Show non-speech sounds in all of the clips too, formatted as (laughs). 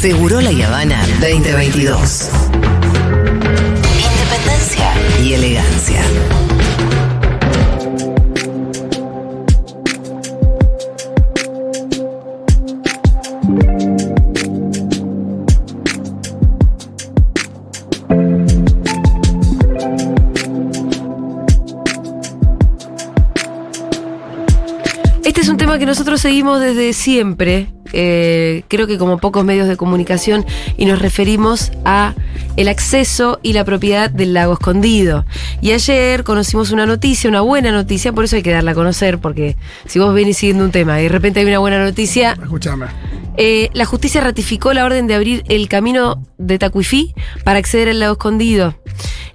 Seguro La Habana 2022. Independencia y elegancia. Este es un tema que nosotros seguimos desde siempre, eh, creo que como pocos medios de comunicación, y nos referimos a el acceso y la propiedad del lago escondido. Y ayer conocimos una noticia, una buena noticia, por eso hay que darla a conocer, porque si vos venís siguiendo un tema y de repente hay una buena noticia, Escúchame. eh, la justicia ratificó la orden de abrir el camino de Tacuifí para acceder al lago escondido.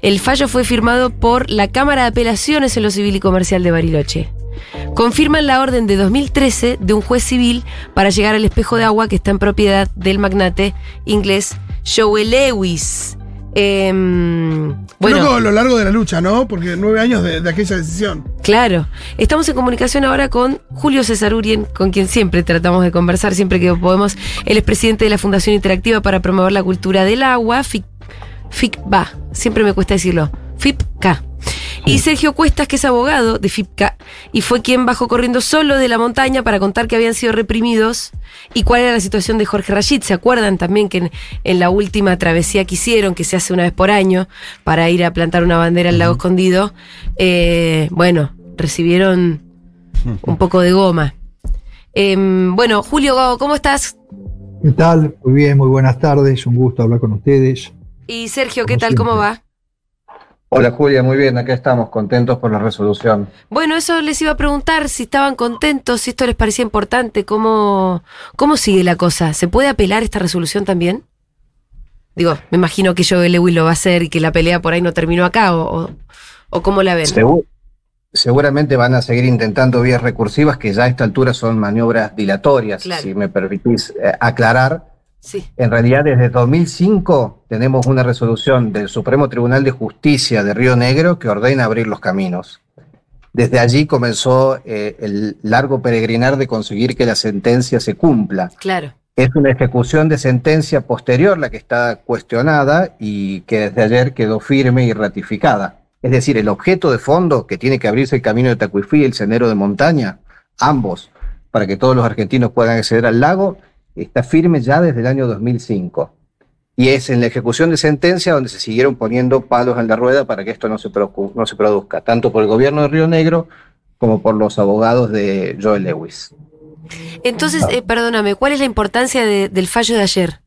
El fallo fue firmado por la Cámara de Apelaciones en lo Civil y Comercial de Bariloche. Confirman la orden de 2013 de un juez civil para llegar al espejo de agua que está en propiedad del magnate inglés Joel Lewis. Em, Bueno, a lo largo de la lucha, ¿no? Porque nueve años de, de aquella decisión. Claro. Estamos en comunicación ahora con Julio César Urien, con quien siempre tratamos de conversar, siempre que podemos. Él es presidente de la Fundación Interactiva para Promover la Cultura del Agua, FIC, FICBA. Siempre me cuesta decirlo. FIPCA. Y Sergio Cuestas, que es abogado de FIPCA, y fue quien bajó corriendo solo de la montaña para contar que habían sido reprimidos y cuál era la situación de Jorge Rashid. ¿Se acuerdan también que en, en la última travesía que hicieron, que se hace una vez por año, para ir a plantar una bandera al lago escondido? eh, bueno, recibieron (laughs) un poco de goma. Em, bueno, Julio, ¿cómo estás? ¿Qué tal? Muy bien, muy buenas tardes. Un gusto hablar con ustedes. Y Sergio, ¿qué Como tal? ¿Cómo va? Hola Julia, muy bien, acá estamos contentos por la resolución. Bueno, eso les iba a preguntar si estaban contentos, si esto les parecía importante, cómo, cómo sigue la cosa. ¿Se puede apelar esta resolución también? Digo, me imagino que Joe Lewis lo va a hacer y que la pelea por ahí no terminó acá, o, o, cómo la ven. Segu- seguramente van a seguir intentando vías recursivas que ya a esta altura son maniobras dilatorias, Claro. si me permitís eh, aclarar. Sí, En realidad, desde 2005 tenemos una resolución del Supremo Tribunal de Justicia de Río Negro que ordena abrir los caminos. Desde allí comenzó eh, el largo peregrinar de conseguir que la sentencia se cumpla. claro. Es una ejecución de sentencia posterior la que está cuestionada y que desde ayer quedó firme y ratificada. Es decir, el objeto de fondo que tiene que abrirse el camino de Tacuifí y el sendero de montaña, ambos, para que todos los argentinos puedan acceder al lago, está firme ya desde el año 2005. Y es en la ejecución de sentencia donde se siguieron poniendo palos en la rueda para que esto no se, no se produzca, tanto por el gobierno de Río Negro como por los abogados de Joel Lewis. Entonces, eh, perdóname, ¿cuál es la importancia de- del fallo de ayer?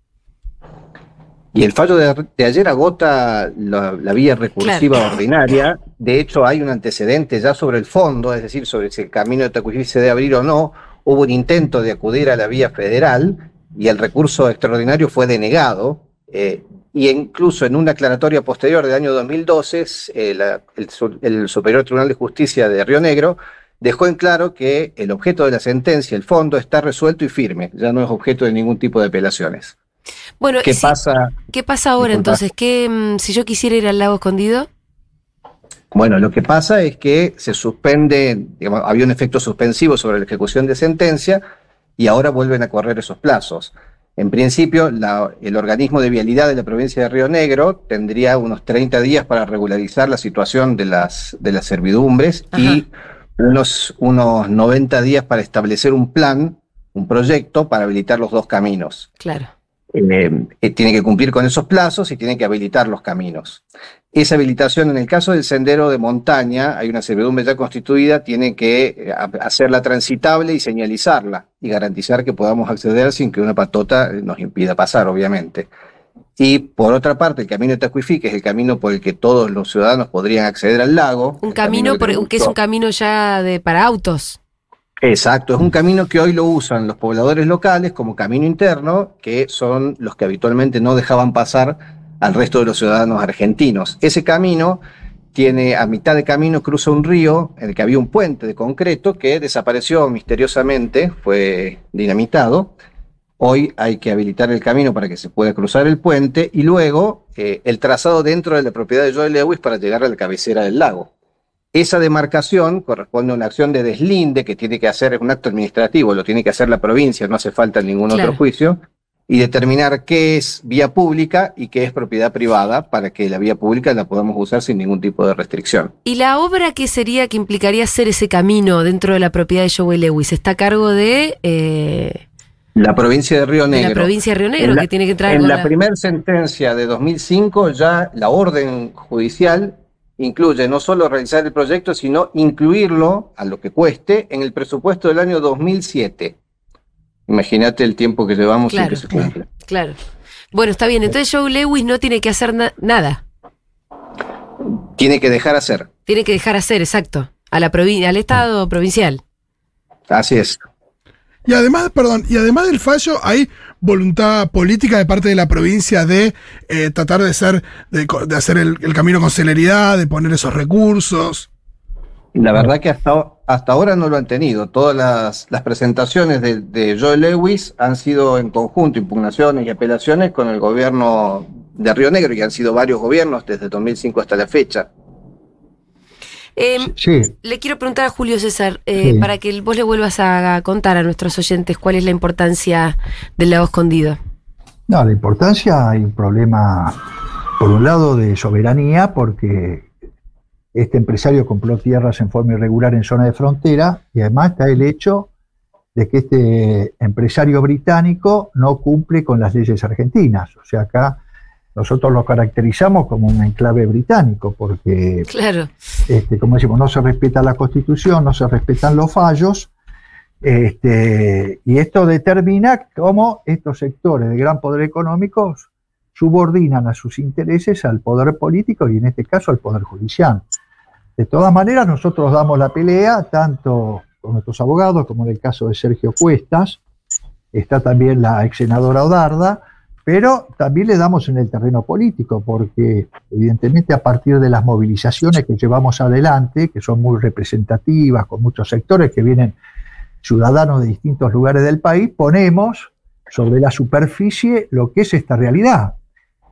Y el fallo de, de ayer agota la, la vía recursiva ordinaria. De hecho, hay un antecedente ya sobre el fondo, es decir, sobre si el camino de Tacuifí se debe abrir o no. Hubo un intento de acudir a la vía federal y el recurso extraordinario fue denegado. eh, y incluso en una aclaratoria posterior del año 2012, eh, la- el, su- el Superior Tribunal de Justicia de Río Negro dejó en claro que el objeto de la sentencia, el fondo, está resuelto y firme, ya no es objeto de ningún tipo de apelaciones. Bueno, ¿Qué pasa? ¿qué pasa ahora Disculpa. entonces? ¿Qué, mm, si yo quisiera ir al lago escondido? Bueno, lo que pasa es que se suspende, digamos, había un efecto suspensivo sobre la ejecución de sentencia y ahora vuelven a correr esos plazos. En principio, la- el organismo de vialidad de la provincia de Río Negro tendría unos 30 días para regularizar la situación de las, de las servidumbres y unos, unos 90 días para establecer un plan, un proyecto para habilitar los dos caminos Claro. Eh, eh, tiene que cumplir con esos plazos y tiene que habilitar los caminos. Esa habilitación, en el caso del sendero de montaña, hay una servidumbre ya constituida, tiene que eh, ha- hacerla transitable y señalizarla y garantizar que podamos acceder sin que una patota eh, nos impida pasar, obviamente. Y por otra parte, el camino de Tacuifí, que es el camino por el que todos los ciudadanos podrían acceder al lago. Un el camino, por- que es un camino ya de para autos. Exacto, es un camino que hoy lo usan los pobladores locales como camino interno, que son los que habitualmente no dejaban pasar al resto de los ciudadanos argentinos. Ese camino tiene a mitad de camino cruza un río en el que había un puente de concreto que desapareció misteriosamente, fue dinamitado. Hoy hay que habilitar el camino para que se pueda cruzar el puente y luego eh, el trazado dentro de la propiedad de Joel Lewis para llegar a la cabecera del lago. Esa demarcación corresponde a una acción de deslinde que tiene que hacer, es un acto administrativo, lo tiene que hacer la provincia, no hace falta ningún Claro. otro juicio. y determinar qué es vía pública y qué es propiedad privada para que la vía pública la podamos usar sin ningún tipo de restricción. ¿Y la obra qué sería que implicaría hacer ese camino dentro de la propiedad de Joey Lewis? ¿Está a cargo de eh, La provincia de Río Negro. la provincia de Río Negro, la- que tiene que entrar En la la- primera sentencia de 2005 ya la orden judicial incluye no solo realizar el proyecto, sino incluirlo a lo que cueste en el presupuesto del año 2007. Imagínate el tiempo que llevamos sin Claro. que se cumpla. Claro. Bueno, está bien. Entonces Joe Lewis no tiene que hacer na- nada. Tiene que dejar hacer. Tiene que dejar hacer, exacto. A la al Estado provincial. Así es. Y además, perdón, y además del fallo, hay voluntad política de parte de la provincia de eh, tratar de ser, de, hacer el, camino con celeridad, de poner esos recursos. La verdad que hasta, hasta ahora no lo han tenido. Todas las, las presentaciones de, de Joe Lewis han sido en conjunto, impugnaciones y apelaciones con el gobierno de Río Negro, y han sido varios gobiernos desde 2005 hasta la fecha. Em, Sí, Le quiero preguntar a Julio César, eh, Sí. para que vos le vuelvas a contar a nuestros oyentes cuál es la importancia del lago escondido. no, la importancia hay un problema, por un lado, de soberanía, porque este empresario compró tierras en forma irregular en zona de frontera, y además está el hecho de que este empresario británico no cumple con las leyes argentinas. O sea, acá nosotros lo caracterizamos como un enclave británico, porque Claro. este, como decimos, no se respeta la constitución, no se respetan los fallos, este, y esto determina cómo estos sectores de gran poder económico subordinan a sus intereses al poder político y en este caso al poder judicial. De todas maneras, nosotros damos la pelea tanto con nuestros abogados como en el caso de Sergio Cuestas, está también la ex senadora Odarda, pero también le damos en el terreno político, porque evidentemente a partir de las movilizaciones que llevamos adelante, que son muy representativas, con muchos sectores que vienen ciudadanos de distintos lugares del país, ponemos sobre la superficie lo que es esta realidad.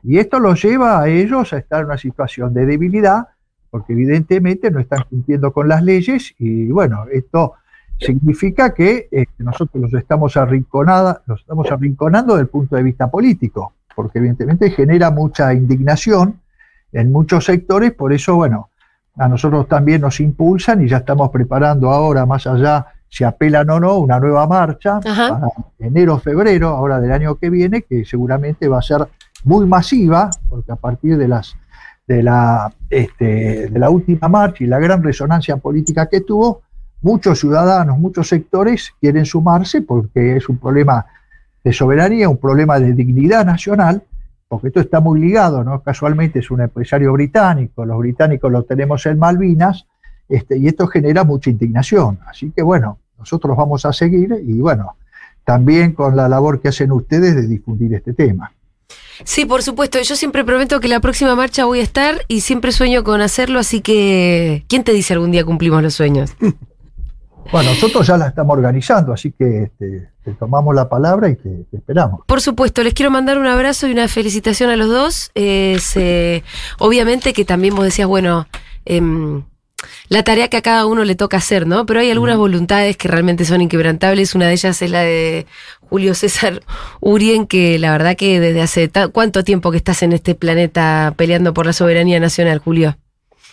Y esto los lleva a ellos a estar en una situación de debilidad, porque evidentemente no están cumpliendo con las leyes y bueno, esto significa que eh, nosotros los estamos, arrinconada, los estamos arrinconando desde el punto de vista político, porque evidentemente genera mucha indignación en muchos sectores, por eso, bueno, a nosotros también nos impulsan y ya estamos preparando ahora, más allá, si apelan o no, una nueva marcha Ajá. para enero, febrero, ahora del año que viene, que seguramente va a ser muy masiva, porque a partir de las de la, este, de la última marcha y la gran resonancia política que tuvo, muchos ciudadanos, muchos sectores quieren sumarse porque es un problema de soberanía, un problema de dignidad nacional, porque esto está muy ligado, ¿no? Casualmente es un empresario británico, los británicos lo tenemos en Malvinas, este, y esto genera mucha indignación. Así que bueno, nosotros vamos a seguir y bueno, también con la labor que hacen ustedes de difundir este tema. Sí, por supuesto. Yo siempre prometo que la próxima marcha voy a estar y siempre sueño con hacerlo, así que ¿quién te dice algún día cumplimos los sueños? (laughs) Bueno, nosotros ya la estamos organizando, así que este, te tomamos la palabra y te, te esperamos. Por supuesto, les quiero mandar un abrazo y una felicitación a los dos. Eh, obviamente que también vos decías, bueno, em, la tarea que a cada uno le toca hacer, ¿no? Pero hay algunas voluntades que realmente son inquebrantables. Una de ellas es la de Julio César Urien, que la verdad que desde hace cuánto tiempo que estás en este planeta peleando por la soberanía nacional, Julio.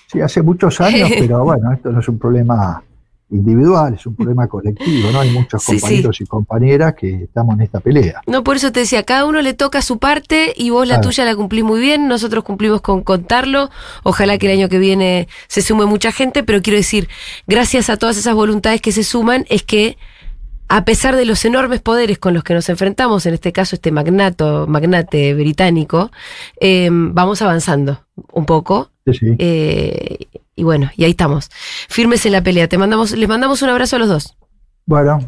Sí, hace muchos años, (laughs) pero bueno, esto no es un problema individual, es un problema colectivo, ¿no? Hay muchos Sí, sí. compañeros y compañeras que estamos en esta pelea. No, por eso te decía, cada uno le toca su parte y vos la Claro. tuya la cumplís muy bien, nosotros cumplimos con contarlo, ojalá que el año que viene se sume mucha gente, pero quiero decir, gracias a todas esas voluntades que se suman, es que a pesar de los enormes poderes con los que nos enfrentamos, en este caso este magnato, magnate británico, eh, vamos avanzando un poco. Sí, sí. eh, y bueno, y ahí estamos. Firmes en la pelea. Te mandamos, les mandamos un abrazo a los dos. Bueno,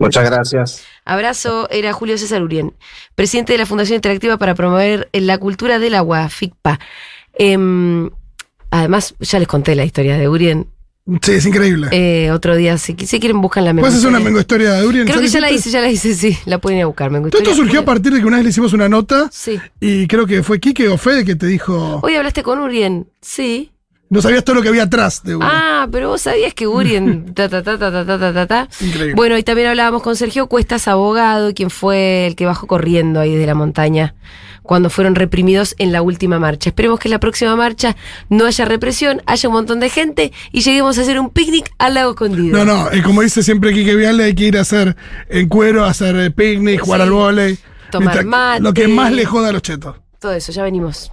Muchas gracias. Abrazo, era Julio César Urien, presidente de la Fundación Interactiva para promover la cultura del agua, FICPA. Em, además, ya les conté la historia de Urien. Sí, es increíble. Eh, otro día, si, si quieren, buscan la ¿Puedes hacer una Mengo mengo historia de Urien? Creo que ya la hice, ya la hice, sí. La pueden ir a buscar. Mengo Todo esto surgió a partir de que una vez le hicimos una nota Sí. y creo que fue Quique o Fede que te dijo. Hoy hablaste con Urien. Sí. No sabías todo lo que había atrás de Urien. Ah, pero vos sabías que Urien. (laughs) ta, ta, ta, ta, ta, ta, ta, ta, ta. Increíble. Bueno, y también hablábamos con Sergio Cuestas, abogado, quien fue el que bajó corriendo ahí desde la montaña cuando fueron reprimidos en la última marcha. Esperemos que en la próxima marcha no haya represión, haya un montón de gente y lleguemos a hacer un picnic al lago escondido. No, no, eh, como dice siempre Quique Viale, hay que ir a hacer en cuero, a hacer eh, picnic, jugar Sí. al vóley. Tomar mate. Lo que más le joda a los chetos. Todo eso, ya venimos.